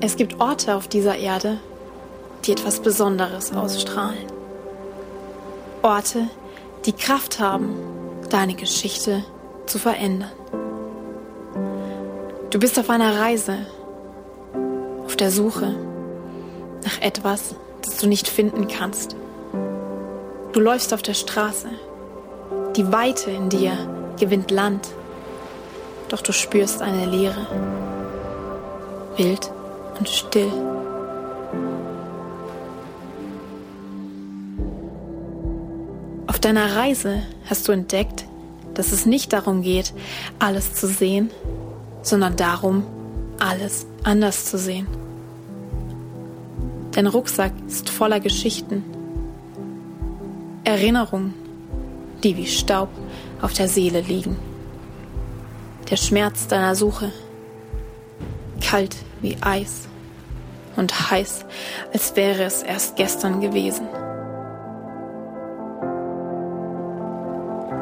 Es gibt Orte auf dieser Erde, die etwas Besonderes ausstrahlen. Orte, die Kraft haben, deine Geschichte zu verändern. Du bist auf einer Reise, auf der Suche nach etwas, das du nicht finden kannst. Du läufst auf der Straße. Die Weite in dir gewinnt Land. Doch du spürst eine Leere. Wild und still. Auf deiner Reise hast du entdeckt, dass es nicht darum geht, alles zu sehen, sondern darum, alles anders zu sehen. Dein Rucksack ist voller Geschichten, Erinnerungen, die wie Staub auf der Seele liegen. Der Schmerz deiner Suche, kalt wie Eis und heiß, als wäre es erst gestern gewesen.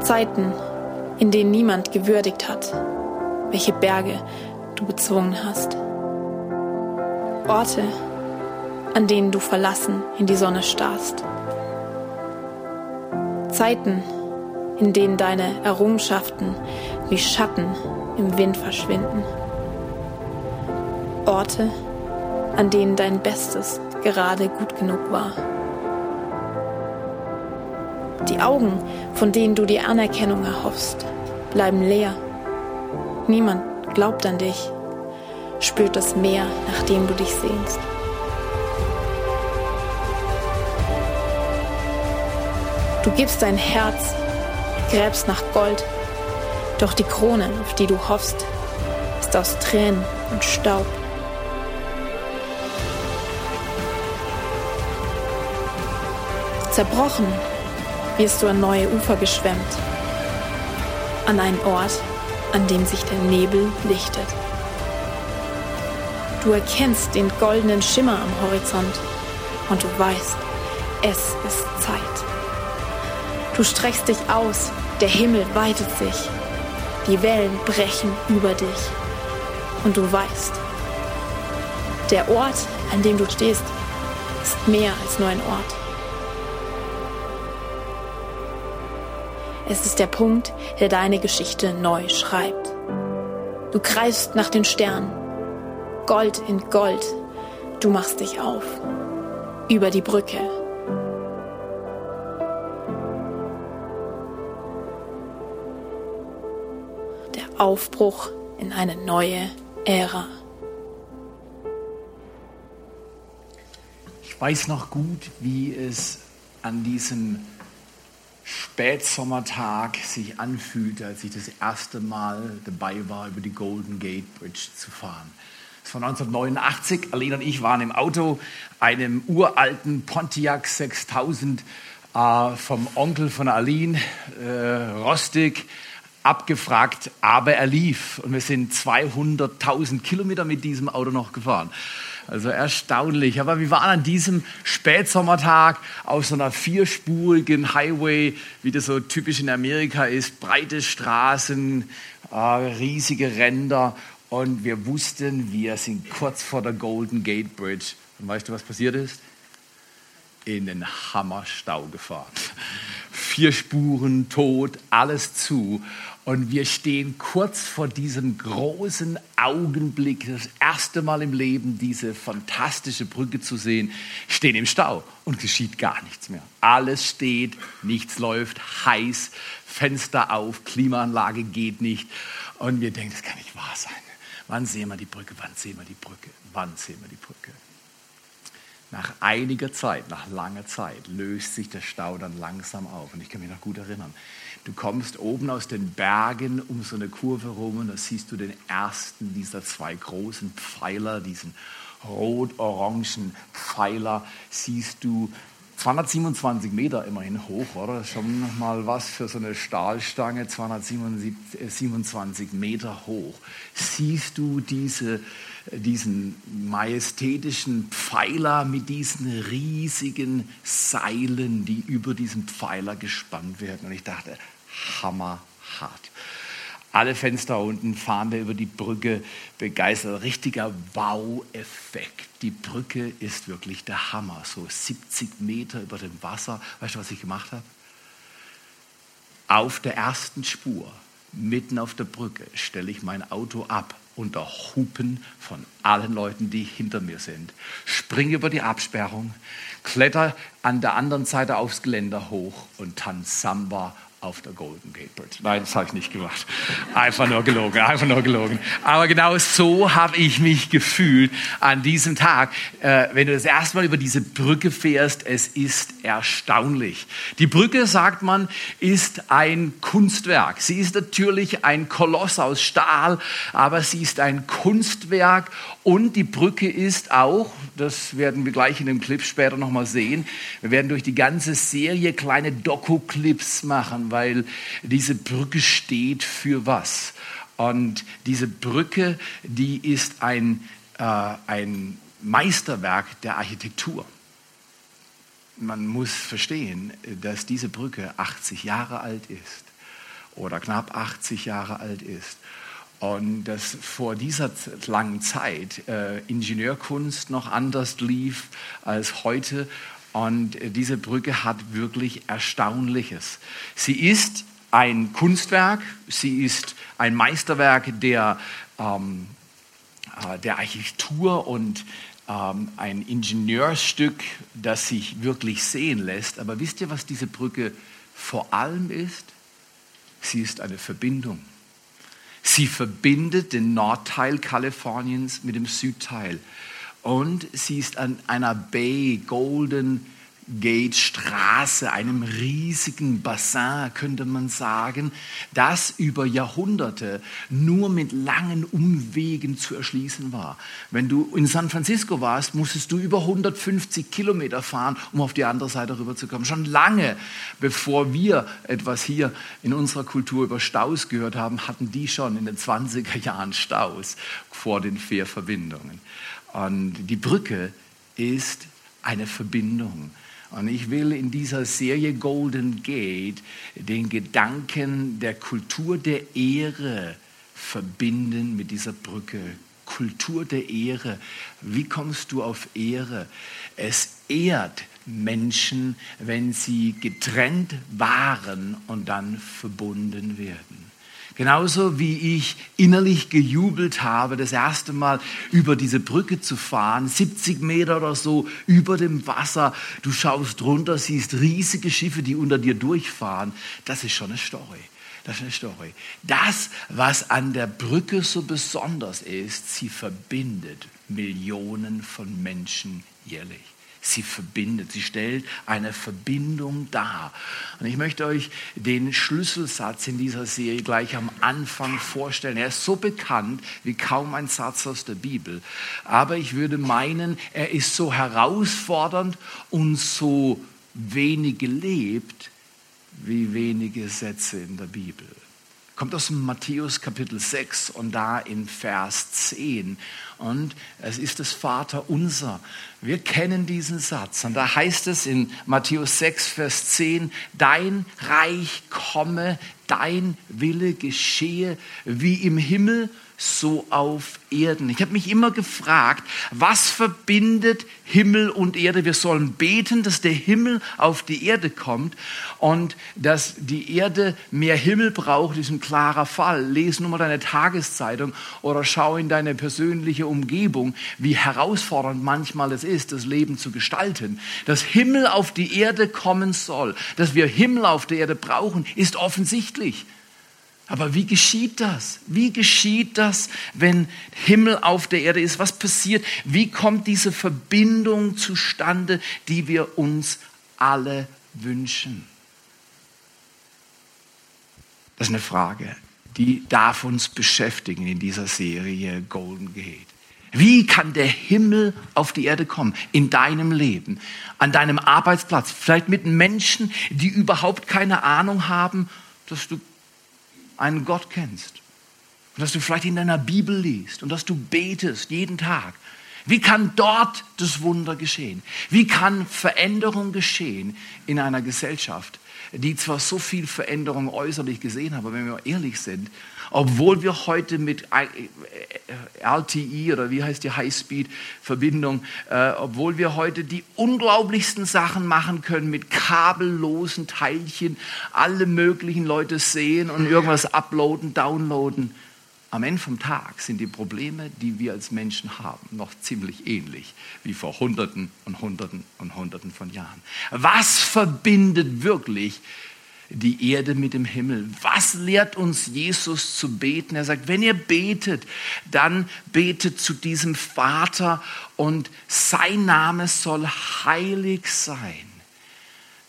Zeiten, in denen niemand gewürdigt hat, welche Berge du bezwungen hast. Orte, an denen du verlassen in die Sonne starrst. Zeiten, in denen deine Errungenschaften wie Schatten im Wind verschwinden. Orte, an denen dein Bestes gerade gut genug war. Die Augen, von denen du die Anerkennung erhoffst, bleiben leer. Niemand glaubt an dich, spürt das Meer, nach dem du dich sehnst. Du gibst dein Herz, gräbst nach Gold, doch die Krone, auf die du hoffst, ist aus Tränen und Staub. Zerbrochen wirst du an neue Ufer geschwemmt, an einen Ort, an dem sich der Nebel lichtet. Du erkennst den goldenen Schimmer am Horizont und du weißt, es ist Zeit. Du streckst dich aus, der Himmel weitet sich, die Wellen brechen über dich. Und du weißt, der Ort, an dem du stehst, ist mehr als nur ein Ort. Es ist der Punkt, der deine Geschichte neu schreibt. Du greifst nach den Sternen, Gold in Gold, du machst dich auf, über die Brücke, Aufbruch in eine neue Ära. Ich weiß noch gut, wie es an diesem Spätsommertag sich anfühlte, als ich das erste Mal dabei war, über die Golden Gate Bridge zu fahren. Das war 1989. Alina und ich waren im Auto, einem uralten Pontiac 6000 äh, vom Onkel von Aline, äh, rostig, abgefragt, aber er lief. Und wir sind 200.000 Kilometer mit diesem Auto noch gefahren. Also erstaunlich. Aber wir waren an diesem Spätsommertag auf so einer vierspurigen Highway, wie das so typisch in Amerika ist. Breite Straßen, äh, riesige Ränder. Und wir wussten, wir sind kurz vor der Golden Gate Bridge. Und weißt du, was passiert ist? In den Hammerstau gefahren. Vier Spuren, tot, alles zu. Und wir stehen kurz vor diesem großen Augenblick, das erste Mal im Leben diese fantastische Brücke zu sehen, stehen im Stau und geschieht gar nichts mehr. Alles steht, nichts läuft, heiß, Fenster auf, Klimaanlage geht nicht. Und wir denken, das kann nicht wahr sein. Wann sehen wir die Brücke? Wann sehen wir die Brücke? Wann sehen wir die Brücke? Nach einiger Zeit, nach langer Zeit, löst sich der Stau dann langsam auf. Und ich kann mich noch gut erinnern. Du kommst oben aus den Bergen um so eine Kurve rum und da siehst du den ersten dieser zwei großen Pfeiler, diesen rot-orangen Pfeiler, siehst du 227 Meter immerhin hoch, oder? Schon mal was für so eine Stahlstange, 227 Meter hoch. Siehst du diese, diesen majestätischen Pfeiler mit diesen riesigen Seilen, die über diesen Pfeiler gespannt werden? Und ich dachte, hammerhart. Alle Fenster unten fahren wir über die Brücke begeistert. Richtiger Wow-Effekt. Die Brücke ist wirklich der Hammer. So 70 Meter über dem Wasser. Weißt du, was ich gemacht habe? Auf der ersten Spur, mitten auf der Brücke, stelle ich mein Auto ab unter Hupen von allen Leuten, die hinter mir sind. Springe über die Absperrung, kletter an der anderen Seite aufs Geländer hoch und tanze Samba auf der Golden Gate Bridge. Nein, das habe ich nicht gemacht. Einfach nur gelogen, einfach nur gelogen. Aber genau so habe ich mich gefühlt an diesem Tag. Äh, wenn du das erste Mal über diese Brücke fährst, es ist erstaunlich. Die Brücke, sagt man, ist ein Kunstwerk. Sie ist natürlich ein Koloss aus Stahl, aber sie ist ein Kunstwerk und die Brücke ist auch, das werden wir gleich in dem Clip später nochmal sehen, wir werden durch die ganze Serie kleine Doku-Clips machen, weil diese Brücke steht für was. Und diese Brücke, die ist ein, äh, ein Meisterwerk der Architektur. Man muss verstehen, dass diese Brücke 80 Jahre alt ist oder knapp 80 Jahre alt ist. Und dass vor dieser langen Zeit äh, Ingenieurkunst noch anders lief als heute. Und äh, diese Brücke hat wirklich Erstaunliches. Sie ist ein Kunstwerk, sie ist ein Meisterwerk der, ähm, äh, der Architektur und ähm, ein Ingenieurstück, das sich wirklich sehen lässt. Aber wisst ihr, was diese Brücke vor allem ist? Sie ist eine Verbindung. Sie verbindet den Nordteil Kaliforniens mit dem Südteil. Und sie ist an einer Bay, Golden Gate Straße, einem riesigen Bassin, könnte man sagen, das über Jahrhunderte nur mit langen Umwegen zu erschließen war. Wenn du in San Francisco warst, musstest du über 150 Kilometer fahren, um auf die andere Seite rüberzukommen. Schon lange bevor wir etwas hier in unserer Kultur über Staus gehört haben, hatten die schon in den 20er Jahren Staus vor den Fährverbindungen. Und die Brücke ist eine Verbindung. Und ich will in dieser Serie Golden Gate den Gedanken der Kultur der Ehre verbinden mit dieser Brücke. Kultur der Ehre. Wie kommst du auf Ehre? Es ehrt Menschen, wenn sie getrennt waren und dann verbunden werden. Genauso wie ich innerlich gejubelt habe, das erste Mal über diese Brücke zu fahren, 70 Meter oder so über dem Wasser. Du schaust runter, siehst riesige Schiffe, die unter dir durchfahren. Das ist schon eine Story. Das ist eine Story. Das, was an der Brücke so besonders ist, sie verbindet Millionen von Menschen jährlich. Sie verbindet, sie stellt eine Verbindung dar. Und ich möchte euch den Schlüsselsatz in dieser Serie gleich am Anfang vorstellen. Er ist so bekannt wie kaum ein Satz aus der Bibel. Aber ich würde meinen, er ist so herausfordernd und so wenig gelebt wie wenige Sätze in der Bibel kommt aus Matthäus Kapitel 6 und da in Vers 10. Und es ist das Vater unser. Wir kennen diesen Satz. Und da heißt es in Matthäus 6, Vers 10, dein Reich komme, dein Wille geschehe, wie im Himmel, so auf Erden. Ich habe mich immer gefragt, was verbindet Himmel und Erde? Wir sollen beten, dass der Himmel auf die Erde kommt und dass die Erde mehr Himmel braucht, ist ein klarer Fall. Lese nur mal deine Tageszeitung oder schau in deine persönliche Umgebung, wie herausfordernd manchmal es ist, das Leben zu gestalten. Dass Himmel auf die Erde kommen soll, dass wir Himmel auf der Erde brauchen, ist offensichtlich. Aber wie geschieht das? Wie geschieht das, wenn Himmel auf der Erde ist? Was passiert? Wie kommt diese Verbindung zustande, die wir uns alle wünschen? Das ist eine Frage, die darf uns beschäftigen in dieser Serie Golden Gate. Wie kann der Himmel auf die Erde kommen? In deinem Leben, an deinem Arbeitsplatz, vielleicht mit Menschen, die überhaupt keine Ahnung haben, dass du einen Gott kennst und dass du vielleicht in deiner Bibel liest und dass du betest jeden Tag. Wie kann dort das Wunder geschehen? Wie kann Veränderung geschehen in einer Gesellschaft, die zwar so viel Veränderung äußerlich gesehen haben, aber wenn wir ehrlich sind, obwohl wir heute mit LTE oder wie heißt die Highspeed-Verbindung, äh, obwohl wir heute die unglaublichsten Sachen machen können mit kabellosen Teilchen, alle möglichen Leute sehen und irgendwas uploaden, downloaden. Am Ende vom Tag sind die Probleme, die wir als Menschen haben, noch ziemlich ähnlich wie vor Hunderten und Hunderten und Hunderten von Jahren. Was verbindet wirklich die Erde mit dem Himmel. Was lehrt uns Jesus zu beten? Er sagt, wenn ihr betet, dann betet zu diesem Vater und sein Name soll heilig sein.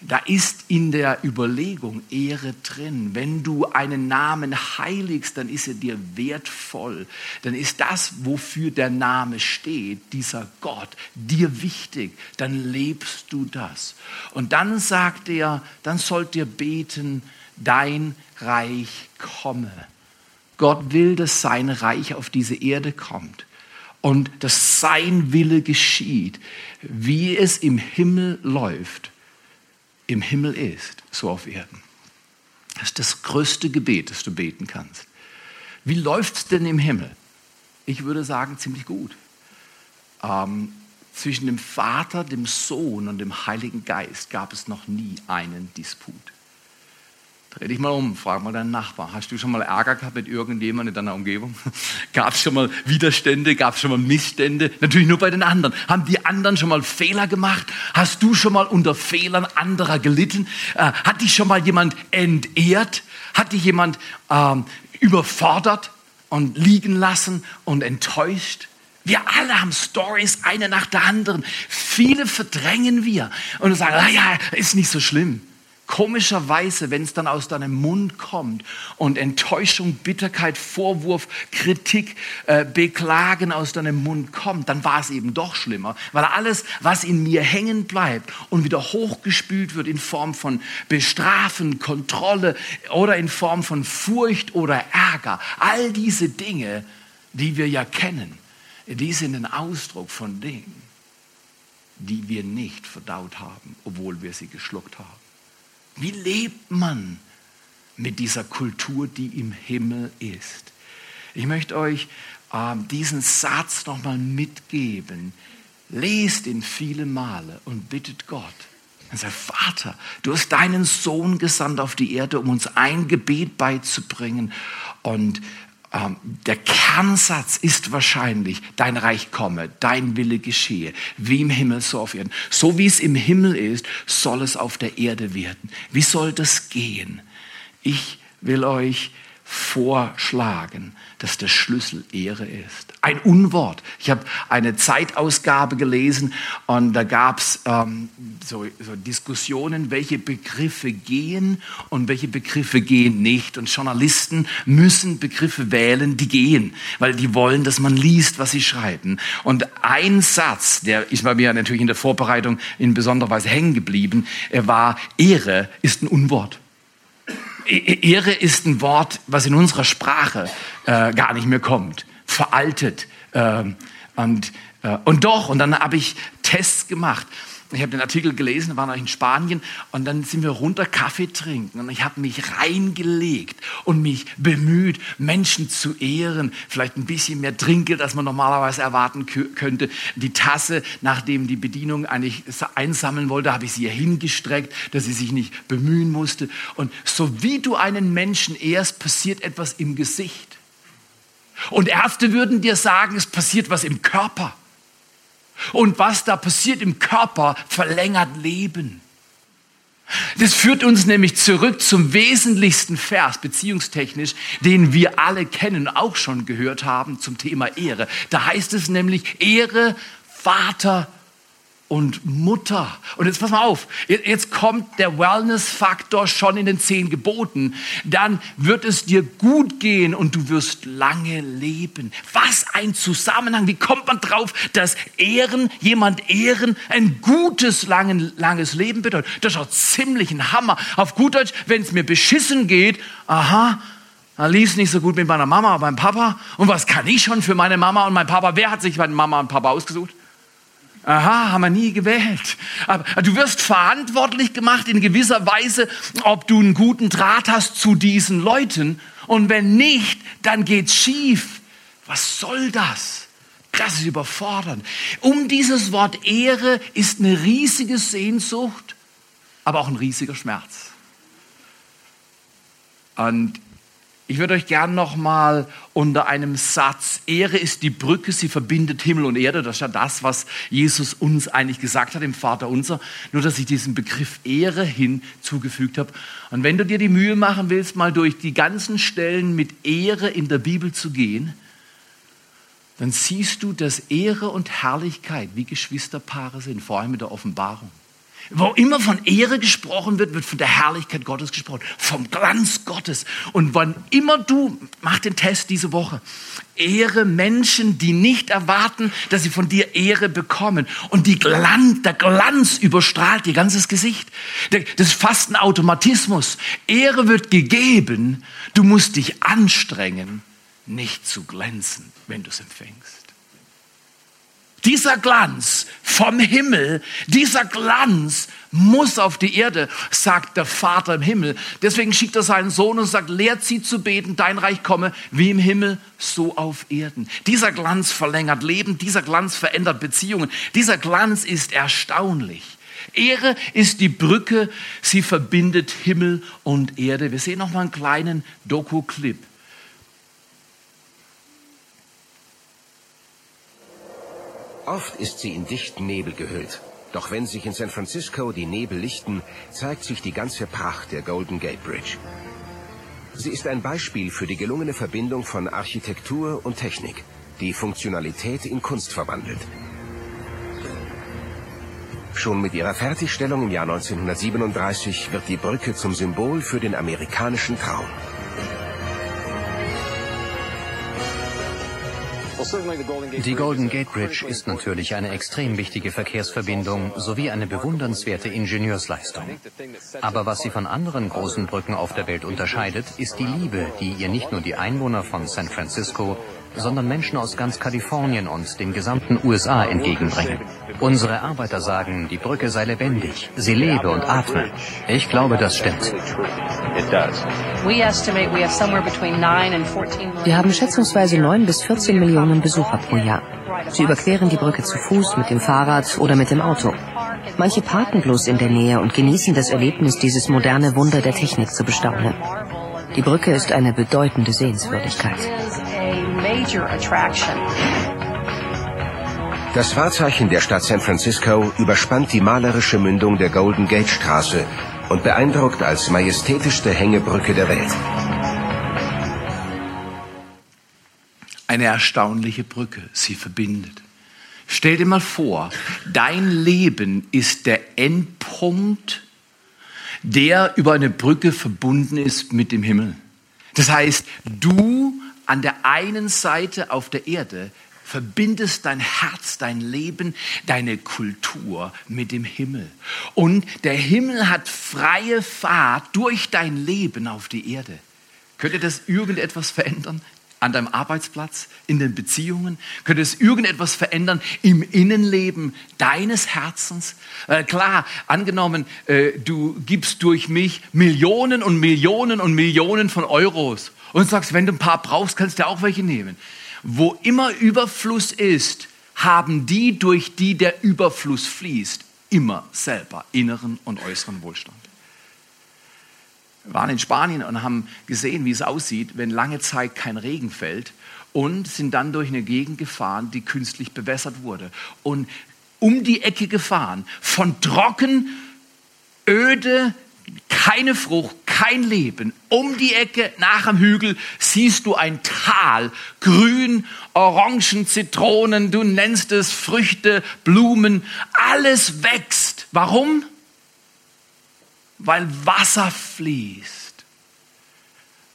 Da ist in der Überlegung Ehre drin. Wenn du einen Namen heiligst, dann ist er dir wertvoll. Dann ist das, wofür der Name steht, dieser Gott, dir wichtig. Dann lebst du das. Und dann sagt er, dann sollt ihr beten, dein Reich komme. Gott will, dass sein Reich auf diese Erde kommt und dass sein Wille geschieht, wie es im Himmel läuft im Himmel ist, so auf Erden. Das ist das größte Gebet, das du beten kannst. Wie läuft es denn im Himmel? Ich würde sagen, ziemlich gut. Ähm, zwischen dem Vater, dem Sohn und dem Heiligen Geist gab es noch nie einen Disput. Dreh dich mal um, frag mal deinen Nachbar. Hast du schon mal Ärger gehabt mit irgendjemandem in deiner Umgebung? Gab es schon mal Widerstände? Gab es schon mal Missstände? Natürlich nur bei den anderen. Haben die anderen schon mal Fehler gemacht? Hast du schon mal unter Fehlern anderer gelitten? Äh, hat dich schon mal jemand entehrt? Hat dich jemand ähm, überfordert und liegen lassen und enttäuscht? Wir alle haben Stories, eine nach der anderen. Viele verdrängen wir und sagen, ah ist nicht so schlimm. Komischerweise, wenn es dann aus deinem Mund kommt und Enttäuschung, Bitterkeit, Vorwurf, Kritik, äh, Beklagen aus deinem Mund kommt, dann war es eben doch schlimmer, weil alles, was in mir hängen bleibt und wieder hochgespült wird in Form von Bestrafen, Kontrolle oder in Form von Furcht oder Ärger, all diese Dinge, die wir ja kennen, die sind ein Ausdruck von Dingen, die wir nicht verdaut haben, obwohl wir sie geschluckt haben. Wie lebt man mit dieser Kultur, die im Himmel ist? Ich möchte euch äh, diesen Satz nochmal mitgeben. Lest ihn viele Male und bittet Gott. Er sagt, Vater, du hast deinen Sohn gesandt auf die Erde, um uns ein Gebet beizubringen. Und der Kernsatz ist wahrscheinlich, dein Reich komme, dein Wille geschehe, wie im Himmel so auf Erden. So wie es im Himmel ist, soll es auf der Erde werden. Wie soll das gehen? Ich will euch vorschlagen, dass der Schlüssel Ehre ist. Ein Unwort. Ich habe eine Zeitausgabe gelesen und da gab es ähm, so, so Diskussionen, welche Begriffe gehen und welche Begriffe gehen nicht. Und Journalisten müssen Begriffe wählen, die gehen, weil die wollen, dass man liest, was sie schreiben. Und ein Satz, der ist bei mir natürlich in der Vorbereitung in besonderer Weise hängen geblieben, war, Ehre ist ein Unwort. Ehre ist ein Wort, was in unserer Sprache äh, gar nicht mehr kommt. Veraltet. Äh, und, äh, und doch, und dann habe ich Tests gemacht. Ich habe den Artikel gelesen, waren in Spanien und dann sind wir runter Kaffee trinken und ich habe mich reingelegt und mich bemüht, Menschen zu ehren, vielleicht ein bisschen mehr Trinkgeld, als man normalerweise erwarten könnte. Die Tasse, nachdem die Bedienung eigentlich einsammeln wollte, habe ich sie ihr hingestreckt, dass sie sich nicht bemühen musste. Und so wie du einen Menschen ehrst, passiert etwas im Gesicht. Und Ärzte würden dir sagen, es passiert was im Körper. Und was da passiert im Körper, verlängert Leben. Das führt uns nämlich zurück zum wesentlichsten Vers, beziehungstechnisch, den wir alle kennen, auch schon gehört haben zum Thema Ehre. Da heißt es nämlich Ehre Vater und Mutter. Und jetzt pass mal auf, jetzt kommt der Wellness-Faktor schon in den zehn Geboten. Dann wird es dir gut gehen und du wirst lange leben. Was ein Zusammenhang. Wie kommt man drauf, dass Ehren, jemand Ehren, ein gutes, langen, langes Leben bedeutet? Das ist auch ziemlich ein Hammer. Auf gut Deutsch, wenn es mir beschissen geht, aha, dann lief es nicht so gut mit meiner Mama und meinem Papa. Und was kann ich schon für meine Mama und meinen Papa? Wer hat sich meine Mama und Papa ausgesucht? Aha, haben wir nie gewählt. Aber du wirst verantwortlich gemacht in gewisser Weise, ob du einen guten Draht hast zu diesen Leuten. Und wenn nicht, dann geht's schief. Was soll das? Das ist überfordernd. Um dieses Wort Ehre ist eine riesige Sehnsucht, aber auch ein riesiger Schmerz. Und ich würde euch gern noch mal unter einem Satz Ehre ist die Brücke, sie verbindet Himmel und Erde. Das ist ja das, was Jesus uns eigentlich gesagt hat im Vater unser. Nur, dass ich diesen Begriff Ehre hinzugefügt habe. Und wenn du dir die Mühe machen willst, mal durch die ganzen Stellen mit Ehre in der Bibel zu gehen, dann siehst du, dass Ehre und Herrlichkeit wie Geschwisterpaare sind, vor allem mit der Offenbarung. Wo immer von Ehre gesprochen wird, wird von der Herrlichkeit Gottes gesprochen, vom Glanz Gottes. Und wann immer du, mach den Test diese Woche, Ehre Menschen, die nicht erwarten, dass sie von dir Ehre bekommen. Und die Glanz, der Glanz überstrahlt ihr ganzes Gesicht. Das ist fast ein Automatismus. Ehre wird gegeben, du musst dich anstrengen, nicht zu glänzen, wenn du es empfängst. Dieser Glanz vom Himmel, dieser Glanz muss auf die Erde, sagt der Vater im Himmel. Deswegen schickt er seinen Sohn und sagt, lehrt sie zu beten, dein Reich komme, wie im Himmel, so auf Erden. Dieser Glanz verlängert Leben, dieser Glanz verändert Beziehungen, dieser Glanz ist erstaunlich. Ehre ist die Brücke, sie verbindet Himmel und Erde. Wir sehen noch mal einen kleinen Doku-Clip. Oft ist sie in dichten Nebel gehüllt. Doch wenn sich in San Francisco die Nebel lichten, zeigt sich die ganze Pracht der Golden Gate Bridge. Sie ist ein Beispiel für die gelungene Verbindung von Architektur und Technik, die Funktionalität in Kunst verwandelt. Schon mit ihrer Fertigstellung im Jahr 1937 wird die Brücke zum Symbol für den amerikanischen Traum. Die Golden Gate Bridge ist natürlich eine extrem wichtige Verkehrsverbindung sowie eine bewundernswerte Ingenieursleistung. Aber was sie von anderen großen Brücken auf der Welt unterscheidet, ist die Liebe, die ihr nicht nur die Einwohner von San Francisco, sondern Menschen aus ganz Kalifornien und den gesamten USA entgegenbringen. Unsere Arbeiter sagen, die Brücke sei lebendig, sie lebe und atme. Ich glaube, das stimmt. Wir haben schätzungsweise 9 bis 14 Millionen Besucher pro Jahr. Sie überqueren die Brücke zu Fuß, mit dem Fahrrad oder mit dem Auto. Manche parken bloß in der Nähe und genießen das Erlebnis, dieses moderne Wunder der Technik zu bestaunen. Die Brücke ist eine bedeutende Sehenswürdigkeit. Das Wahrzeichen der Stadt San Francisco überspannt die malerische Mündung der Golden Gate Straße und beeindruckt als majestätischste Hängebrücke der Welt. Eine erstaunliche Brücke, sie verbindet. Stell dir mal vor, dein Leben ist der Endpunkt, der über eine Brücke verbunden ist mit dem Himmel. Das heißt, du an der einen Seite auf der Erde verbindest dein Herz, dein Leben, deine Kultur mit dem Himmel. Und der Himmel hat freie Fahrt durch dein Leben auf die Erde. Könnte das irgendetwas verändern? An deinem Arbeitsplatz, in den Beziehungen? Könnte es irgendetwas verändern im Innenleben deines Herzens? Äh, klar, angenommen, äh, du gibst durch mich Millionen und Millionen und Millionen von Euros und sagst, wenn du ein paar brauchst, kannst du auch welche nehmen. Wo immer Überfluss ist, haben die, durch die der Überfluss fließt, immer selber inneren und äußeren Wohlstand. Wir waren in Spanien und haben gesehen, wie es aussieht, wenn lange Zeit kein Regen fällt und sind dann durch eine Gegend gefahren, die künstlich bewässert wurde und um die Ecke gefahren, von trocken, öde, keine Frucht, kein Leben. Um die Ecke nach dem Hügel siehst du ein Tal, grün, Orangen, Zitronen, du nennst es Früchte, Blumen, alles wächst. Warum? Weil Wasser fließt.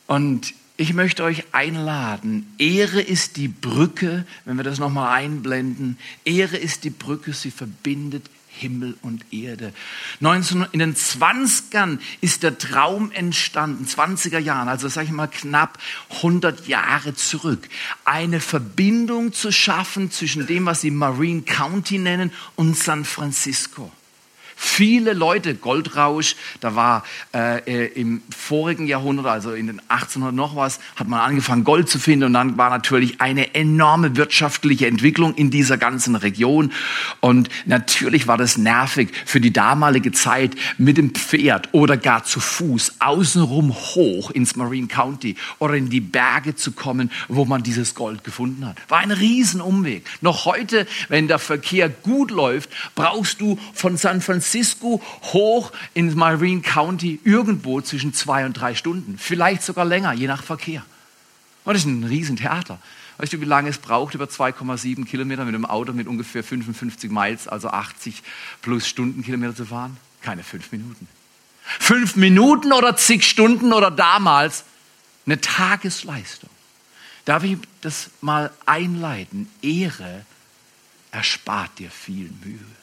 Und ich möchte euch einladen. Ehre ist die Brücke, wenn wir das nochmal einblenden. Ehre ist die Brücke, sie verbindet Himmel und Erde. 19, in den 20ern ist der Traum entstanden, 20er Jahren, also sage ich mal knapp 100 Jahre zurück, eine Verbindung zu schaffen zwischen dem, was sie Marine County nennen, und San Francisco. Viele Leute, Goldrausch, da war äh, äh im vorigen Jahrhundert, also in den 1800 noch was, hat man angefangen Gold zu finden und dann war natürlich eine enorme wirtschaftliche Entwicklung in dieser ganzen Region und natürlich war das nervig für die damalige Zeit mit dem Pferd oder gar zu Fuß außenrum hoch ins Marine County oder in die Berge zu kommen, wo man dieses Gold gefunden hat. War ein Riesenumweg. Noch heute, wenn der Verkehr gut läuft, brauchst du von San Francisco Francisco hoch ins Marine County irgendwo zwischen zwei und drei Stunden. Vielleicht sogar länger, je nach Verkehr. Und das ist ein Riesentheater. Weißt du, wie lange es braucht, über 2,7 Kilometer mit einem Auto mit ungefähr 55 Miles, also 80 plus Stundenkilometer zu fahren? Keine fünf Minuten. Fünf Minuten oder zig Stunden oder damals eine Tagesleistung. Darf ich das mal einleiten? Ehre erspart dir viel Mühe.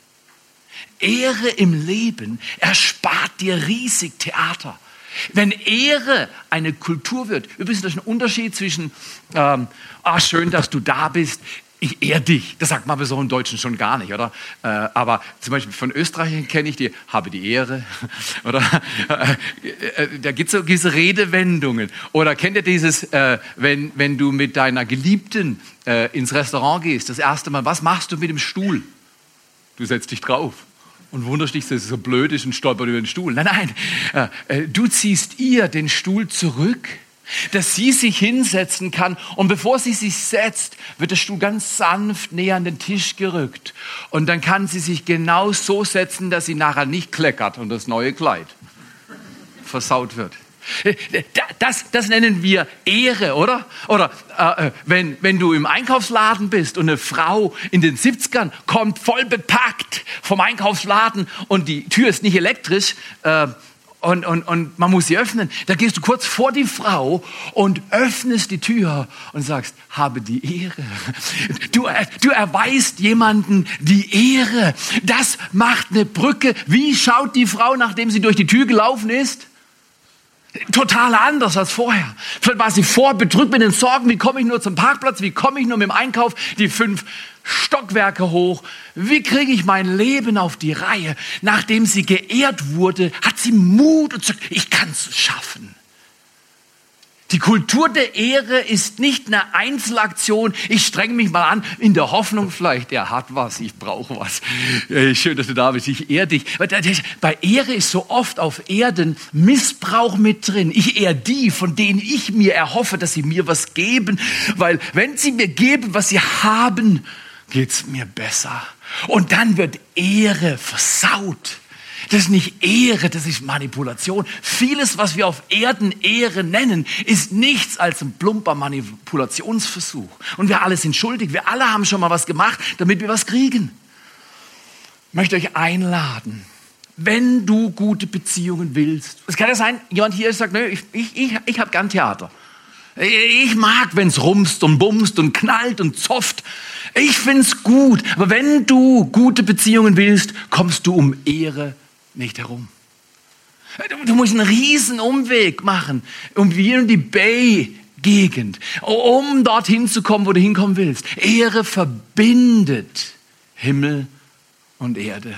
Ehre im Leben erspart dir riesig Theater. Wenn Ehre eine Kultur wird, übrigens das ist ein Unterschied zwischen, ähm, ah, schön, dass du da bist, ich ehre dich. Das sagt man aber so im Deutschen schon gar nicht, oder? Äh, aber zum Beispiel von Österreichern kenne ich die, habe die Ehre, oder? Äh, äh, da gibt es so diese Redewendungen. Oder kennt ihr dieses, äh, wenn, wenn du mit deiner Geliebten äh, ins Restaurant gehst, das erste Mal, was machst du mit dem Stuhl? Du setzt dich drauf und wunderst dich, dass es so blöd ist und stolpert über den Stuhl. Nein, nein, äh, äh, du ziehst ihr den Stuhl zurück, dass sie sich hinsetzen kann und bevor sie sich setzt, wird der Stuhl ganz sanft näher an den Tisch gerückt und dann kann sie sich genau so setzen, dass sie nachher nicht kleckert und das neue Kleid versaut wird. Das, das nennen wir Ehre, oder? Oder äh, äh, wenn, wenn du im Einkaufsladen bist und eine Frau in den 70ern kommt voll bepackt vom Einkaufsladen und die Tür ist nicht elektrisch, äh, und, und, und man muss sie öffnen. Da gehst du kurz vor die Frau und öffnest die Tür und sagst, habe die Ehre. Du, du erweist jemanden die Ehre. Das macht eine Brücke. Wie schaut die Frau, nachdem sie durch die Tür gelaufen ist? Total anders als vorher. Vielleicht war sie vorbedrückt mit den Sorgen, wie komme ich nur zum Parkplatz, wie komme ich nur mit dem Einkauf die fünf Stockwerke hoch, wie kriege ich mein Leben auf die Reihe. Nachdem sie geehrt wurde, hat sie Mut und sagt, ich kann es schaffen. Die Kultur der Ehre ist nicht eine Einzelaktion. Ich streng mich mal an, in der Hoffnung vielleicht, er hat was, ich brauche was. Schön, dass du da bist, ich ehre dich. Bei Ehre ist so oft auf Erden Missbrauch mit drin. Ich ehre die, von denen ich mir erhoffe, dass sie mir was geben. Weil wenn sie mir geben, was sie haben, geht's mir besser. Und dann wird Ehre versaut. Das ist nicht Ehre, das ist Manipulation. Vieles, was wir auf Erden Ehre nennen, ist nichts als ein plumper Manipulationsversuch. Und wir alle sind schuldig. Wir alle haben schon mal was gemacht, damit wir was kriegen. Ich möchte euch einladen, wenn du gute Beziehungen willst. Es kann ja sein, jemand hier sagt, nö, ich, ich, ich, ich habe gern Theater. Ich mag, wenn es rumst und bumst und knallt und zofft. Ich find's gut. Aber wenn du gute Beziehungen willst, kommst du um Ehre nicht herum. Du musst einen riesen Umweg machen, um wie in die Bay-Gegend, um dorthin zu kommen, wo du hinkommen willst. Ehre verbindet Himmel und Erde.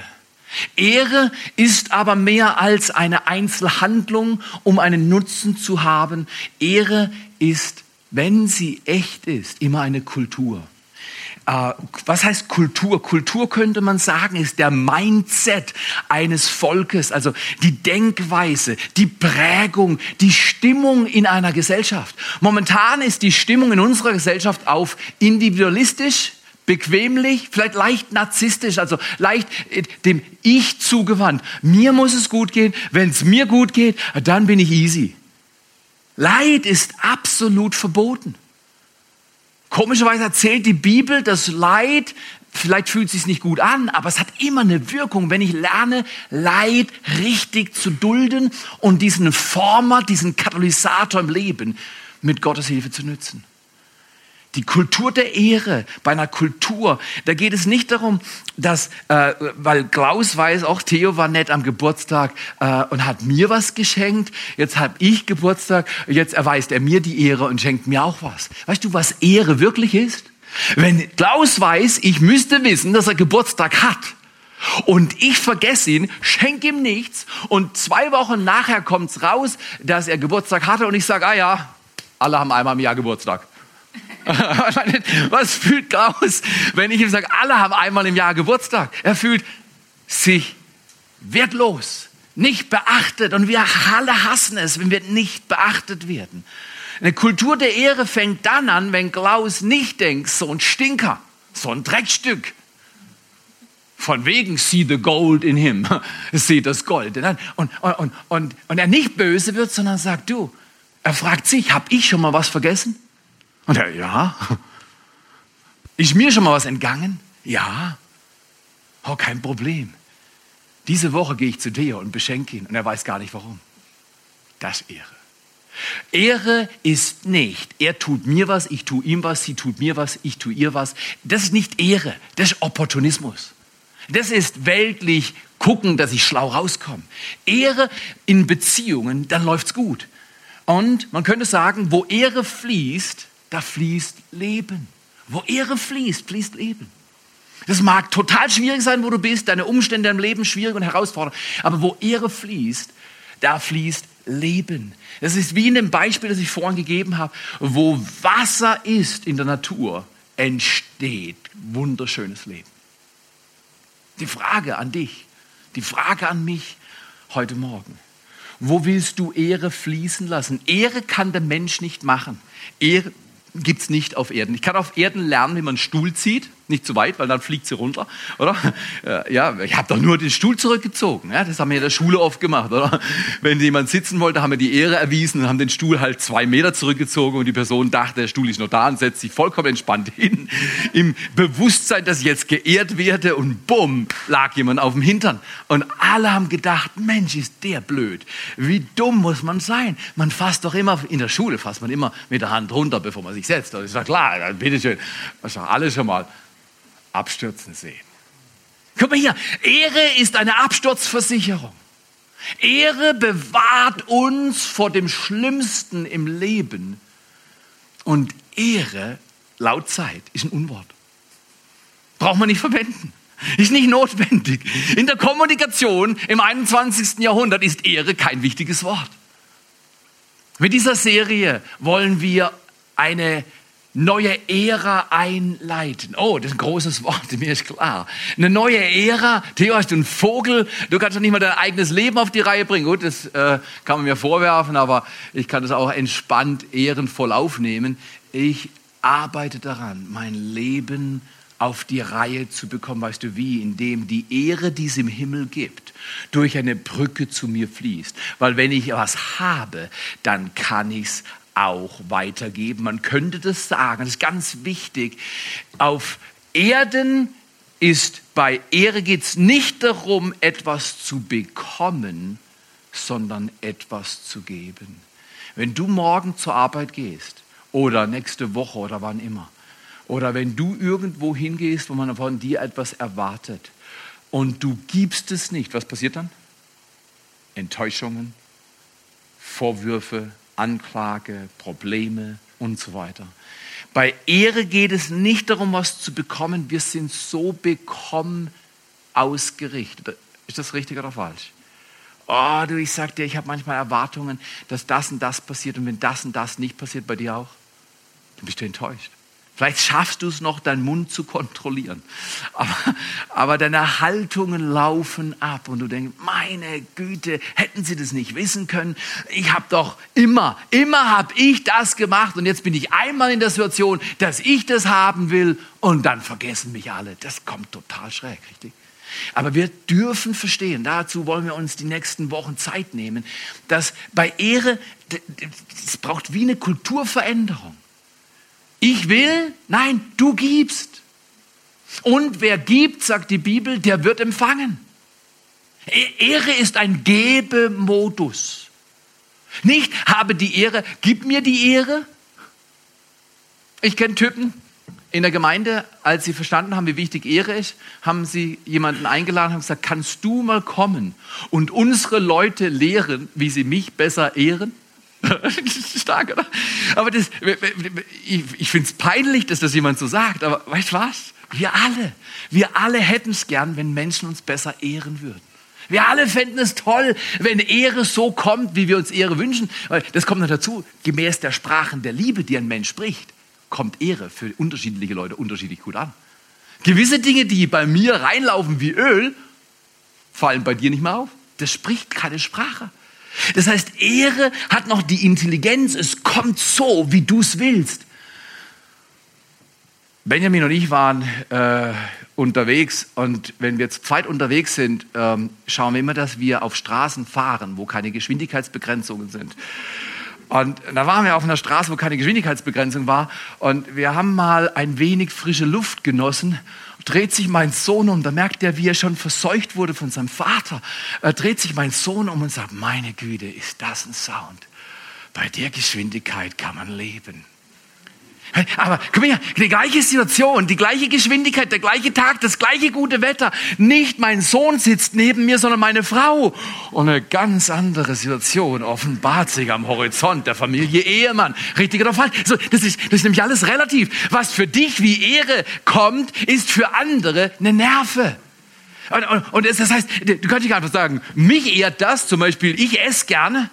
Ehre ist aber mehr als eine Einzelhandlung, um einen Nutzen zu haben. Ehre ist, wenn sie echt ist, immer eine Kultur. Äh, was heißt Kultur? Kultur könnte man sagen, ist der Mindset eines Volkes, also die Denkweise, die Prägung, die Stimmung in einer Gesellschaft. Momentan ist die Stimmung in unserer Gesellschaft auf individualistisch, bequemlich, vielleicht leicht narzisstisch, also leicht äh, dem Ich zugewandt. Mir muss es gut gehen. Wenn es mir gut geht, dann bin ich easy. Leid ist absolut verboten. Komischerweise erzählt die Bibel, dass Leid, vielleicht fühlt es sich nicht gut an, aber es hat immer eine Wirkung, wenn ich lerne, Leid richtig zu dulden und diesen Former, diesen Katalysator im Leben mit Gottes Hilfe zu nützen. Die Kultur der Ehre. Bei einer Kultur, da geht es nicht darum, dass, äh, weil Klaus weiß, auch Theo war nett am Geburtstag äh, und hat mir was geschenkt. Jetzt habe ich Geburtstag, jetzt erweist er mir die Ehre und schenkt mir auch was. Weißt du, was Ehre wirklich ist? Wenn Klaus weiß, ich müsste wissen, dass er Geburtstag hat, und ich vergesse ihn, schenke ihm nichts und zwei Wochen nachher kommt's raus, dass er Geburtstag hatte und ich sage, ah ja, alle haben einmal im Jahr Geburtstag. Was fühlt Klaus, wenn ich ihm sage, alle haben einmal im Jahr Geburtstag? Er fühlt sich wertlos, nicht beachtet und wir alle hassen es, wenn wir nicht beachtet werden. Eine Kultur der Ehre fängt dann an, wenn Klaus nicht denkt, so ein Stinker, so ein Dreckstück. Von wegen, see the gold in him, see das Gold. Und, und, und, und, er nicht böse wird, sondern sagt, du, er fragt sich, habe ich schon mal was vergessen? Und er, ja. Ist mir schon mal was entgangen? Ja. Oh, kein Problem. Diese Woche gehe ich zu Theo und beschenke ihn und er weiß gar nicht warum. Das Ehre. Ehre ist nicht, er tut mir was, ich tue ihm was, sie tut mir was, ich tue ihr was. Das ist nicht Ehre, das ist Opportunismus. Das ist weltlich gucken, dass ich schlau rauskomme. Ehre in Beziehungen, dann läuft's gut. Und man könnte sagen, wo Ehre fließt, da fließt Leben. Wo Ehre fließt, fließt Leben. Das mag total schwierig sein, wo du bist, deine Umstände im Leben schwierig und herausfordernd. Aber wo Ehre fließt, da fließt Leben. Das ist wie in dem Beispiel, das ich vorhin gegeben habe, wo Wasser ist in der Natur, entsteht wunderschönes Leben. Die Frage an dich, die Frage an mich heute Morgen. Wo willst du Ehre fließen lassen? Ehre kann der Mensch nicht machen. Ehre gibt es nicht auf Erden. Ich kann auf Erden lernen, wie man einen Stuhl zieht nicht zu weit, weil dann fliegt sie runter, oder? Ja, ich habe doch nur den Stuhl zurückgezogen. Ja, das haben wir in der Schule oft gemacht, oder? Wenn jemand sitzen wollte, haben wir die Ehre erwiesen und haben den Stuhl halt zwei Meter zurückgezogen und die Person dachte, der Stuhl ist noch da und setzt sich vollkommen entspannt hin, im Bewusstsein, dass ich jetzt geehrt werde und bumm, lag jemand auf dem Hintern. Und alle haben gedacht, Mensch, ist der blöd. Wie dumm muss man sein? Man fasst doch immer, in der Schule fasst man immer mit der Hand runter, bevor man sich setzt. Das ist ja klar, bitteschön. Das ist doch alles schon mal abstürzen sehen. Guck mal hier, Ehre ist eine Absturzversicherung. Ehre bewahrt uns vor dem Schlimmsten im Leben. Und Ehre, laut Zeit, ist ein Unwort. Braucht man nicht verwenden. Ist nicht notwendig. In der Kommunikation im 21. Jahrhundert ist Ehre kein wichtiges Wort. Mit dieser Serie wollen wir eine neue Ära einleiten. Oh, das ist ein großes Wort, mir ist klar. Eine neue Ära. Theo, hast du einen Vogel? Du kannst doch nicht mal dein eigenes Leben auf die Reihe bringen. Gut, das äh, kann man mir vorwerfen, aber ich kann das auch entspannt, ehrenvoll aufnehmen. Ich arbeite daran, mein Leben auf die Reihe zu bekommen. Weißt du wie? Indem die Ehre, die es im Himmel gibt, durch eine Brücke zu mir fließt. Weil wenn ich was habe, dann kann ich es auch weitergeben. Man könnte das sagen, das ist ganz wichtig. Auf Erden ist bei Ehre geht es nicht darum, etwas zu bekommen, sondern etwas zu geben. Wenn du morgen zur Arbeit gehst oder nächste Woche oder wann immer, oder wenn du irgendwo hingehst, wo man von dir etwas erwartet und du gibst es nicht, was passiert dann? Enttäuschungen, Vorwürfe, Anklage, Probleme und so weiter. Bei Ehre geht es nicht darum, was zu bekommen. Wir sind so bekommen ausgerichtet. Ist das richtig oder falsch? Oh, du, ich sag dir, ich habe manchmal Erwartungen, dass das und das passiert und wenn das und das nicht passiert, bei dir auch, dann bist du enttäuscht. Vielleicht schaffst du es noch, deinen Mund zu kontrollieren. Aber, aber deine Haltungen laufen ab und du denkst, meine Güte, hätten sie das nicht wissen können? Ich habe doch immer, immer habe ich das gemacht und jetzt bin ich einmal in der Situation, dass ich das haben will und dann vergessen mich alle. Das kommt total schräg, richtig? Aber wir dürfen verstehen, dazu wollen wir uns die nächsten Wochen Zeit nehmen, dass bei Ehre, es braucht wie eine Kulturveränderung. Ich will, nein, du gibst. Und wer gibt, sagt die Bibel, der wird empfangen. E-, Ehre ist ein Gebemodus. Nicht habe die Ehre, gib mir die Ehre. Ich kenne Typen in der Gemeinde, als sie verstanden haben, wie wichtig Ehre ist, haben sie jemanden eingeladen und gesagt, kannst du mal kommen und unsere Leute lehren, wie sie mich besser ehren? Stark, oder? Aber das, ich, ich finde es peinlich, dass das jemand so sagt, aber weißt du was? Wir alle, wir alle hätten es gern, wenn Menschen uns besser ehren würden. Wir alle fänden es toll, wenn Ehre so kommt, wie wir uns Ehre wünschen. Das kommt noch dazu, gemäß der Sprachen der Liebe, die ein Mensch spricht, kommt Ehre für unterschiedliche Leute unterschiedlich gut an. Gewisse Dinge, die bei mir reinlaufen wie Öl, fallen bei dir nicht mehr auf. Das spricht keine Sprache. Das heißt, Ehre hat noch die Intelligenz, es kommt so, wie du es willst. Benjamin und ich waren äh, unterwegs und wenn wir zu zweit unterwegs sind, ähm, schauen wir immer, dass wir auf Straßen fahren, wo keine Geschwindigkeitsbegrenzungen sind. Und da waren wir auf einer Straße, wo keine Geschwindigkeitsbegrenzung war und wir haben mal ein wenig frische Luft genossen dreht sich mein Sohn um, da merkt er, wie er schon verseucht wurde von seinem Vater. Er dreht sich mein Sohn um und sagt, meine Güte, ist das ein Sound. Bei der Geschwindigkeit kann man leben. Aber komm her, die gleiche Situation, die gleiche Geschwindigkeit, der gleiche Tag, das gleiche gute Wetter. Nicht mein Sohn sitzt neben mir, sondern meine Frau. Und eine ganz andere Situation offenbart sich am Horizont der Familie Ehemann. Richtig oder falsch? So, das, ist, das ist nämlich alles relativ. Was für dich wie Ehre kommt, ist für andere eine Nerve. Und, und, und das heißt, du könntest nicht einfach sagen, mich ehrt das, zum Beispiel, ich esse gerne.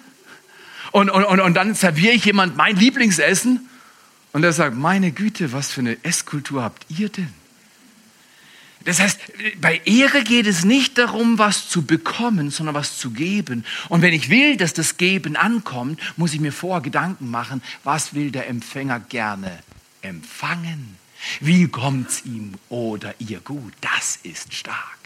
Und, und, und, und dann serviere ich jemand mein Lieblingsessen und er sagt, meine Güte, was für eine Esskultur habt ihr denn? Das heißt, bei Ehre geht es nicht darum, was zu bekommen, sondern was zu geben. Und wenn ich will, dass das Geben ankommt, muss ich mir vorher Gedanken machen, was will der Empfänger gerne empfangen? Wie kommt es ihm oder ihr gut? Das ist stark.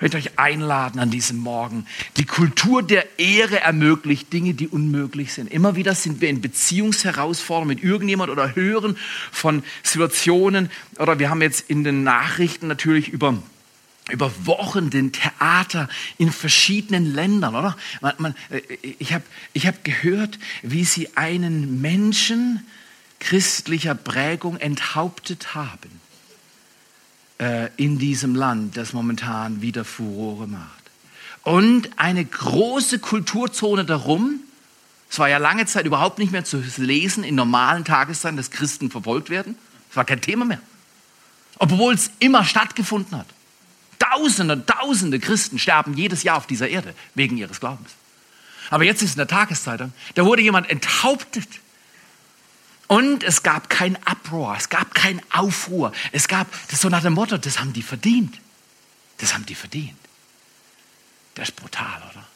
Ich möchte euch einladen an diesem Morgen. Die Kultur der Ehre ermöglicht Dinge, die unmöglich sind. Immer wieder sind wir in Beziehungsherausforderungen mit irgendjemand oder hören von Situationen. Oder wir haben jetzt in den Nachrichten natürlich über über Wochen den Theater in verschiedenen Ländern, oder? Man, man, äh, ich habe ich hab gehört, wie sie einen Menschen christlicher Prägung enthauptet haben äh, in diesem Land, das momentan wieder Furore macht. Und eine große Kulturzone darum. Es war ja lange Zeit überhaupt nicht mehr zu lesen in normalen Tageszeiten, dass Christen verfolgt werden. Es war kein Thema mehr. Obwohl es immer stattgefunden hat. Tausende, tausende Christen sterben jedes Jahr auf dieser Erde wegen ihres Glaubens. Aber jetzt ist in der Tageszeitung, da wurde jemand enthauptet und es gab kein Uproar, es gab kein Aufruhr. Es gab, das so nach dem Motto, das haben die verdient. Das haben die verdient. Das ist brutal, oder?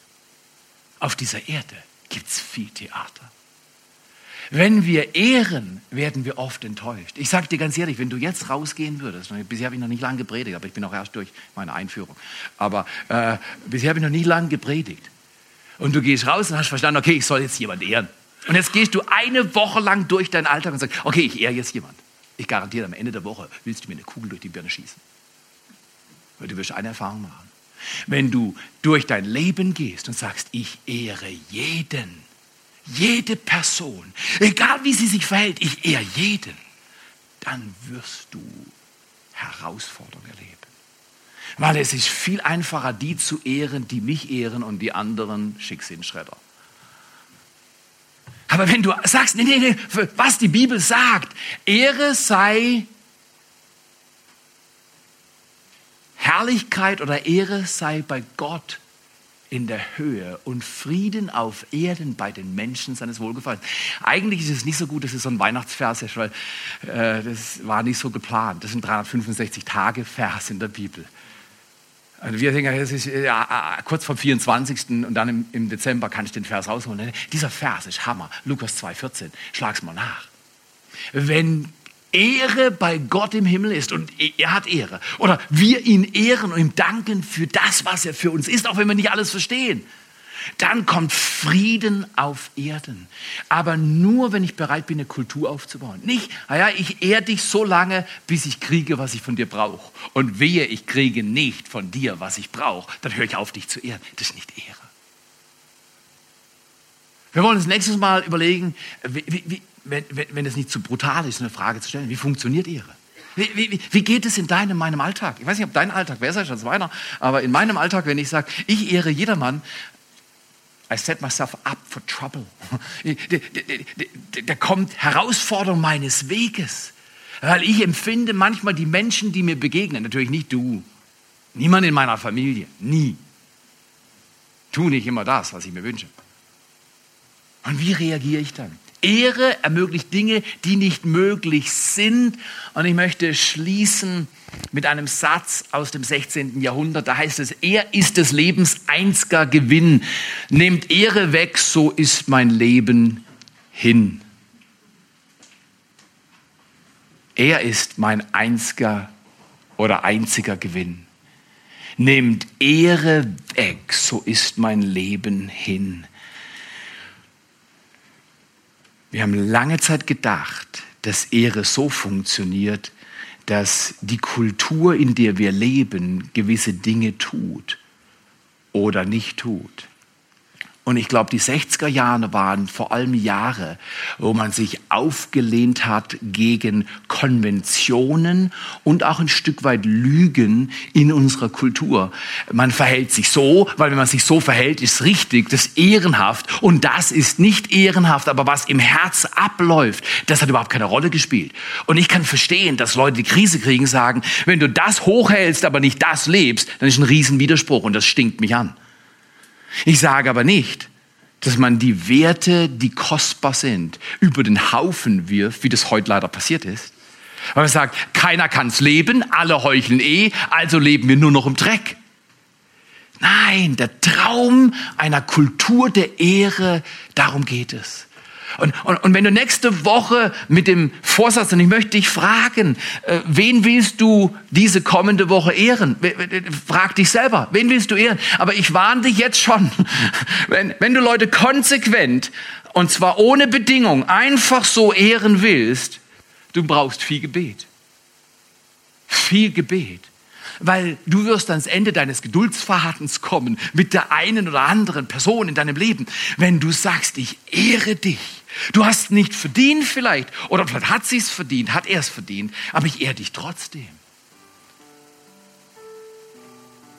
Auf dieser Erde gibt es viel Theater. Wenn wir ehren, werden wir oft enttäuscht. Ich sage dir ganz ehrlich, wenn du jetzt rausgehen würdest, bisher habe ich noch nicht lange gepredigt, aber ich bin auch erst durch meine Einführung, aber äh, bisher habe ich noch nie lange gepredigt. Und du gehst raus und hast verstanden, okay, ich soll jetzt jemand ehren. Und jetzt gehst du eine Woche lang durch deinen Alltag und sagst, okay, ich ehre jetzt jemand. Ich garantiere, am Ende der Woche willst du mir eine Kugel durch die Birne schießen. Weil du wirst eine Erfahrung machen. Wenn du durch dein Leben gehst und sagst, ich ehre jeden, jede Person, egal wie sie sich verhält, ich ehre jeden, dann wirst du Herausforderungen erleben. Weil es ist viel einfacher, die zu ehren, die mich ehren und die anderen schick sind Schredder. Aber wenn du sagst, nee, nee, nee, was die Bibel sagt, Ehre sei Herrlichkeit oder Ehre sei bei Gott in der Höhe und Frieden auf Erden bei den Menschen seines Wohlgefallens. Eigentlich ist es nicht so gut, dass es so ein Weihnachtsvers ist, weil äh, das war nicht so geplant. Das sind 365 Tage Vers in der Bibel. Also wir denken, es ist ja, kurz vor 24. und dann im, im, Dezember kann ich den Vers rausholen. Dieser Vers ist Hammer. Lukas 2,14. Schlag's mal nach. Wenn Ehre bei Gott im Himmel ist und er hat Ehre, oder wir ihn ehren und ihm danken für das, was er für uns ist, auch wenn wir nicht alles verstehen, dann kommt Frieden auf Erden. Aber nur, wenn ich bereit bin, eine Kultur aufzubauen. Nicht, naja, ich ehre dich so lange, bis ich kriege, was ich von dir brauche. Und wehe, ich kriege nicht von dir, was ich brauche. Dann höre ich auf, dich zu ehren. Das ist nicht Ehre. Wir wollen uns nächstes Mal überlegen, wie, wie, wenn, wenn, wenn es nicht zu brutal ist, eine Frage zu stellen. Wie funktioniert Ehre? Wie, wie, wie geht es in deinem, meinem Alltag? Ich weiß nicht, ob dein Alltag besser ist als meiner, aber in meinem Alltag, wenn ich sage, ich ehre jedermann, I set myself up for trouble. Da kommt Herausforderung meines Weges. Weil ich empfinde manchmal die Menschen, die mir begegnen, natürlich nicht du, niemand in meiner Familie, nie. Tu nicht immer das, was ich mir wünsche. Und wie reagiere ich dann? Ehre ermöglicht Dinge, die nicht möglich sind. Und ich möchte schließen mit einem Satz aus dem 16. Jahrhundert. Da heißt es, er ist des Lebens einziger Gewinn. Nehmt Ehre weg, so ist mein Leben hin. Er ist mein einziger oder einziger Gewinn. Nehmt Ehre weg, so ist mein Leben hin. Wir haben lange Zeit gedacht, dass Ehre so funktioniert, dass die Kultur, in der wir leben, gewisse Dinge tut oder nicht tut. Und ich glaube, die 60er Jahre waren vor allem Jahre, wo man sich aufgelehnt hat gegen Konventionen und auch ein Stück weit Lügen in unserer Kultur. Man verhält sich so, weil wenn man sich so verhält, ist richtig, das ist ehrenhaft und das ist nicht ehrenhaft, aber was im Herz abläuft, das hat überhaupt keine Rolle gespielt. Und ich kann verstehen, dass Leute die Krise kriegen, sagen, wenn du das hochhältst, aber nicht das lebst, dann ist ein Riesenwiderspruch und das stinkt mich an. Ich sage aber nicht, dass man die Werte, die kostbar sind, über den Haufen wirft, wie das heute leider passiert ist. Weil man sagt, keiner kann's leben, alle heucheln eh, also leben wir nur noch im Dreck. Nein, der Traum einer Kultur der Ehre, darum geht es. Und, und, und wenn du nächste Woche mit dem Vorsatz, und ich möchte dich fragen, äh, wen willst du diese kommende Woche ehren? Frag dich selber, wen willst du ehren? Aber ich warne dich jetzt schon, wenn, wenn du Leute konsequent und zwar ohne Bedingung einfach so ehren willst, du brauchst viel Gebet. Viel Gebet weil du wirst ans Ende deines Geduldsverhaltens kommen mit der einen oder anderen Person in deinem Leben, wenn du sagst, ich ehre dich. Du hast nicht verdient vielleicht, oder vielleicht hat sie es verdient, hat er es verdient, aber ich ehre dich trotzdem.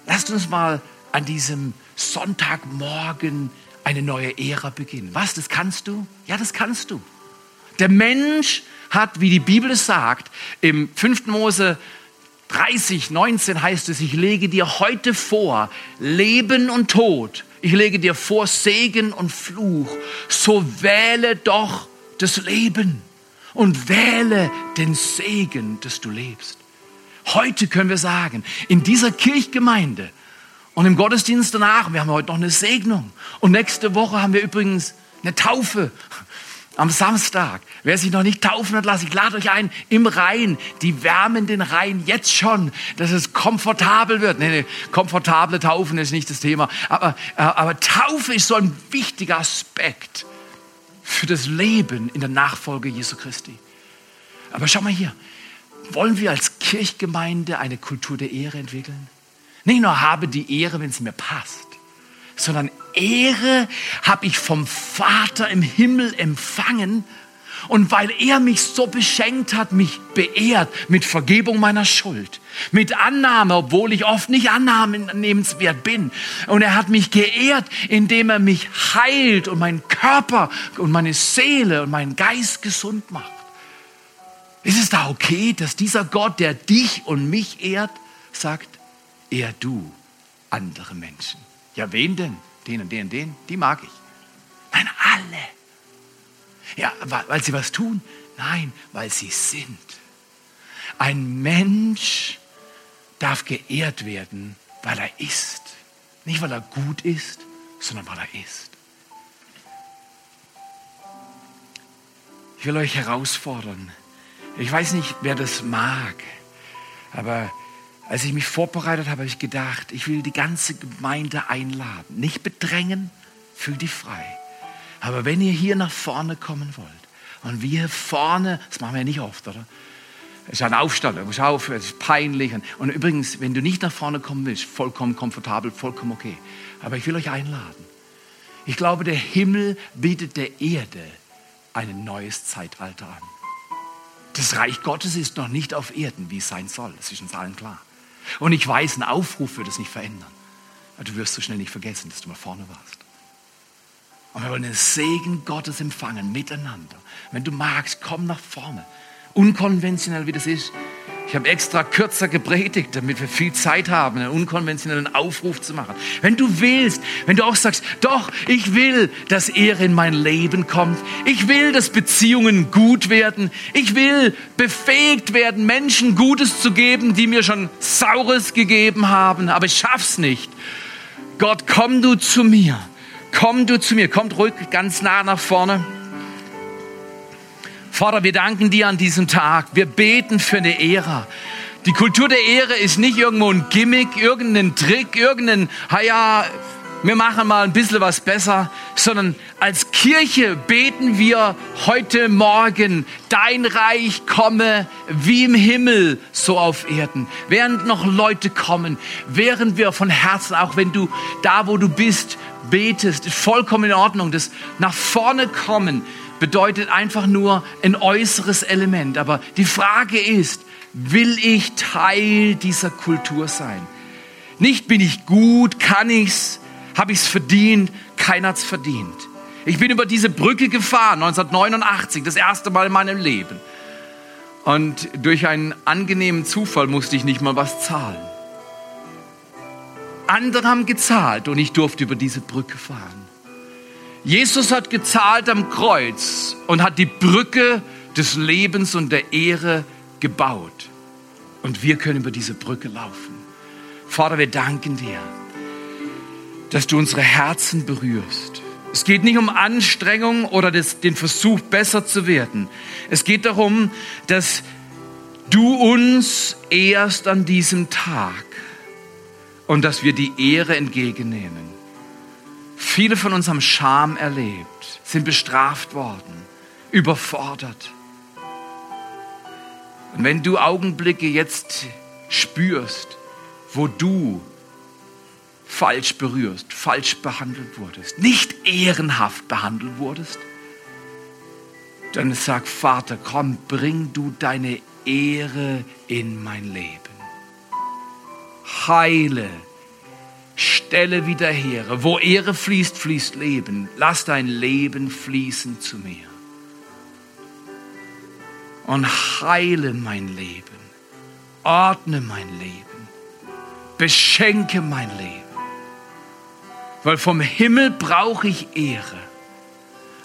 Lasst uns mal an diesem Sonntagmorgen eine neue Ära beginnen. Was, das kannst du? Ja, das kannst du. Der Mensch hat, wie die Bibel sagt, im 5. Mose 30, 19 heißt es, ich lege dir heute vor Leben und Tod. Ich lege dir vor Segen und Fluch. So wähle doch das Leben und wähle den Segen, dass du lebst. Heute können wir sagen, in dieser Kirchgemeinde und im Gottesdienst danach, wir haben heute noch eine Segnung. Und nächste Woche haben wir übrigens eine Taufe am Samstag. Wer sich noch nicht taufen hat lassen, ich lade euch ein im Rhein. Die wärmen den Rhein jetzt schon, dass es komfortabel wird. Nee, nee, komfortable Taufen ist nicht das Thema. Aber, aber Taufe ist so ein wichtiger Aspekt für das Leben in der Nachfolge Jesu Christi. Aber schau mal hier. Wollen wir als Kirchgemeinde eine Kultur der Ehre entwickeln? Nicht nur habe die Ehre, wenn es mir passt, sondern Ehre habe ich vom Vater im Himmel empfangen. Und weil er mich so beschenkt hat, mich beehrt mit Vergebung meiner Schuld, mit Annahme, obwohl ich oft nicht annahmenswert bin. Und er hat mich geehrt, indem er mich heilt und meinen Körper und meine Seele und meinen Geist gesund macht. Ist es da okay, dass dieser Gott, der dich und mich ehrt, sagt, ehr du andere Menschen? Ja, wen denn? Den und den und den, die mag ich. Nein, alle. Ja, weil sie was tun? Nein, weil sie sind. Ein Mensch darf geehrt werden, weil er ist. Nicht, weil er gut ist, sondern weil er ist. Ich will euch herausfordern. Ich weiß nicht, wer das mag, aber als ich mich vorbereitet habe, habe ich gedacht, ich will die ganze Gemeinde einladen. Nicht bedrängen, fühl dich frei. Aber wenn ihr hier nach vorne kommen wollt und wir vorne, das machen wir ja nicht oft, oder? Es ist ein Aufstand, muss auf, es ist peinlich. Und übrigens, wenn du nicht nach vorne kommen willst, vollkommen komfortabel, vollkommen okay. Aber ich will euch einladen. Ich glaube, der Himmel bietet der Erde ein neues Zeitalter an. Das Reich Gottes ist noch nicht auf Erden, wie es sein soll. Das ist uns allen klar. Und ich weiß, ein Aufruf wird es nicht verändern. Aber du wirst so schnell nicht vergessen, dass du mal vorne warst. Und wir wollen den Segen Gottes empfangen, miteinander. Wenn du magst, komm nach vorne. Unkonventionell wie das ist, ich habe extra kürzer gepredigt, damit wir viel Zeit haben, einen unkonventionellen Aufruf zu machen. Wenn du willst, wenn du auch sagst, doch, ich will, dass Ehre in mein Leben kommt. Ich will, dass Beziehungen gut werden. Ich will befähigt werden, Menschen Gutes zu geben, die mir schon Saures gegeben haben, aber ich schaff's nicht. Gott, komm du zu mir. Komm du zu mir. Kommt ruhig ganz nah nach vorne. Vater, wir danken dir an diesem Tag. Wir beten für eine Ära. Die Kultur der Ehre ist nicht irgendwo ein Gimmick, irgendein Trick, irgendein, ja, wir machen mal ein bisschen was besser, sondern als Kirche beten wir heute Morgen, dein Reich komme wie im Himmel, so auf Erden. Während noch Leute kommen, während wir von Herzen, auch wenn du da, wo du bist, betest, ist vollkommen in Ordnung, das nach vorne kommen, bedeutet einfach nur ein äußeres Element. Aber die Frage ist, will ich Teil dieser Kultur sein? Nicht bin ich gut, kann ich's, habe ich's verdient, keiner hat's verdient. Ich bin über diese Brücke gefahren, 1989, das erste Mal in meinem Leben. Und durch einen angenehmen Zufall musste ich nicht mal was zahlen. Andere haben gezahlt und ich durfte über diese Brücke fahren. Jesus hat gezahlt am Kreuz und hat die Brücke des Lebens und der Ehre gebaut. Und wir können über diese Brücke laufen. Vater, wir danken dir, dass du unsere Herzen berührst. Es geht nicht um Anstrengung oder das, den Versuch, besser zu werden. Es geht darum, dass du uns erst an diesem Tag und dass wir die Ehre entgegennehmen. Viele von uns haben Scham erlebt, sind bestraft worden, überfordert. Und wenn du Augenblicke jetzt spürst, wo du falsch berührst, falsch behandelt wurdest, nicht ehrenhaft behandelt wurdest, dann sag Vater, komm, bring du deine Ehre in mein Leben. Heile Stelle wieder her. Wo Ehre fließt, fließt Leben. Lass dein Leben fließen zu mir. Und heile mein Leben. Ordne mein Leben. Beschenke mein Leben. Weil vom Himmel brauche ich Ehre.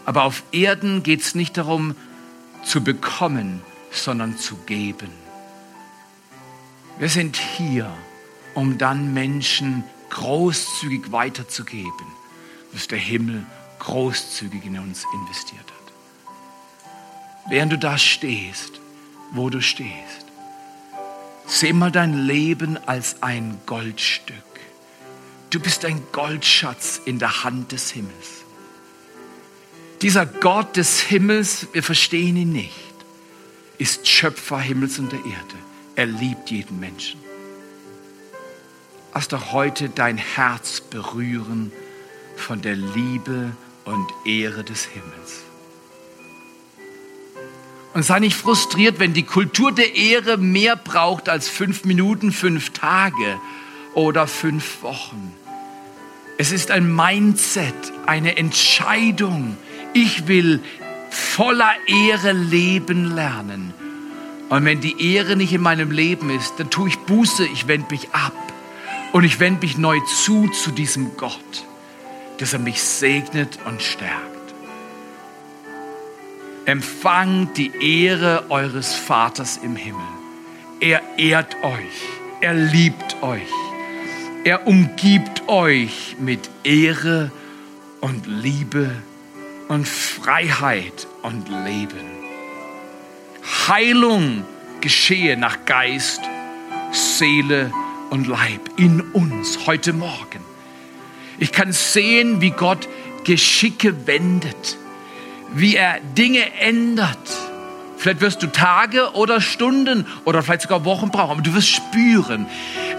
Aber auf Erden geht es nicht darum zu bekommen, sondern zu geben. Wir sind hier, um dann Menschen großzügig weiterzugeben, was der Himmel großzügig in uns investiert hat. Während du da stehst, wo du stehst, seh mal dein Leben als ein Goldstück. Du bist ein Goldschatz in der Hand des Himmels. Dieser Gott des Himmels, wir verstehen ihn nicht, ist Schöpfer Himmels und der Erde. Er liebt jeden Menschen. Lass doch heute dein Herz berühren von der Liebe und Ehre des Himmels. Und sei nicht frustriert, wenn die Kultur der Ehre mehr braucht als fünf Minuten, fünf Tage oder fünf Wochen. Es ist ein Mindset, eine Entscheidung. Ich will voller Ehre leben lernen. Und wenn die Ehre nicht in meinem Leben ist, dann tue ich Buße, ich wende mich ab. Und ich wende mich neu zu, zu diesem Gott, dass er mich segnet und stärkt. Empfangt die Ehre eures Vaters im Himmel. Er ehrt euch. Er liebt euch. Er umgibt euch mit Ehre und Liebe und Freiheit und Leben. Heilung geschehe nach Geist, Seele und Leib in uns heute Morgen. Ich kann sehen, wie Gott Geschicke wendet, wie er Dinge ändert. Vielleicht wirst du Tage oder Stunden oder vielleicht sogar Wochen brauchen, aber du wirst spüren,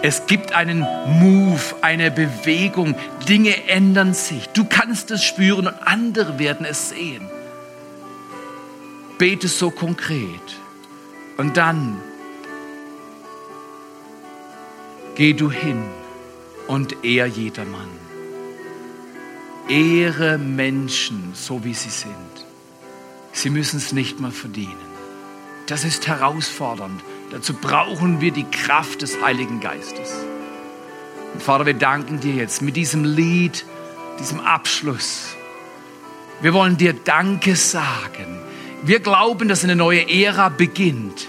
es gibt einen Move, eine Bewegung, Dinge ändern sich. Du kannst es spüren und andere werden es sehen. bete so konkret. Und dann geh du hin und ehr jedermann. Ehre Menschen so, wie sie sind. Sie müssen es nicht mal verdienen. Das ist herausfordernd. Dazu brauchen wir die Kraft des Heiligen Geistes. Und Vater, wir danken dir jetzt mit diesem Lied, diesem Abschluss. Wir wollen dir Danke sagen. Wir glauben, dass eine neue Ära beginnt.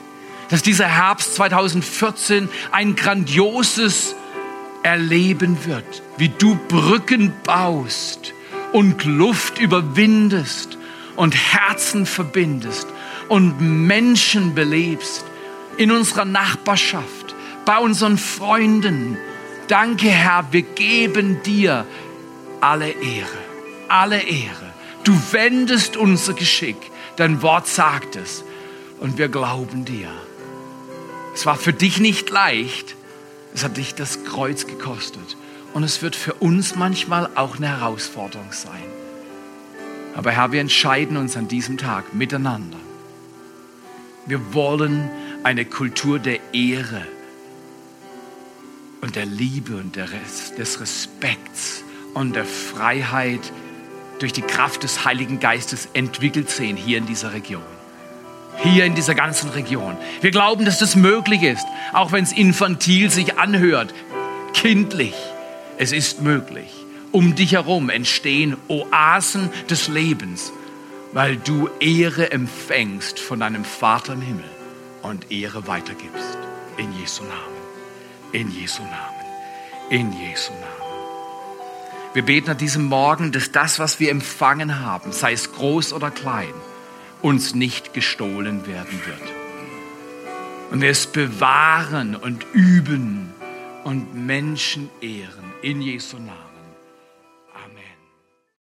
Dass dieser Herbst 2014 ein grandioses Erleben wird, wie du Brücken baust und Luft überwindest und Herzen verbindest und Menschen belebst in unserer Nachbarschaft, bei unseren Freunden. Danke, Herr, wir geben dir alle Ehre, alle Ehre. Du wendest unser Geschick, dein Wort sagt es und wir glauben dir. Es war für dich nicht leicht, es hat dich das Kreuz gekostet und es wird für uns manchmal auch eine Herausforderung sein. Aber Herr, wir entscheiden uns an diesem Tag miteinander. Wir wollen eine Kultur der Ehre und der Liebe und des Respekts und der Freiheit durch die Kraft des Heiligen Geistes entwickelt sehen hier in dieser Region. Hier in dieser ganzen Region. Wir glauben, dass das möglich ist, auch wenn es infantil sich anhört, kindlich. Es ist möglich. Um dich herum entstehen Oasen des Lebens, weil du Ehre empfängst von deinem Vater im Himmel und Ehre weitergibst. In Jesu Namen. In Jesu Namen. In Jesu Namen. Wir beten an diesem Morgen, dass das, was wir empfangen haben, sei es groß oder klein, uns nicht gestohlen werden wird. Und wir es bewahren und üben und Menschen ehren in Jesu Namen.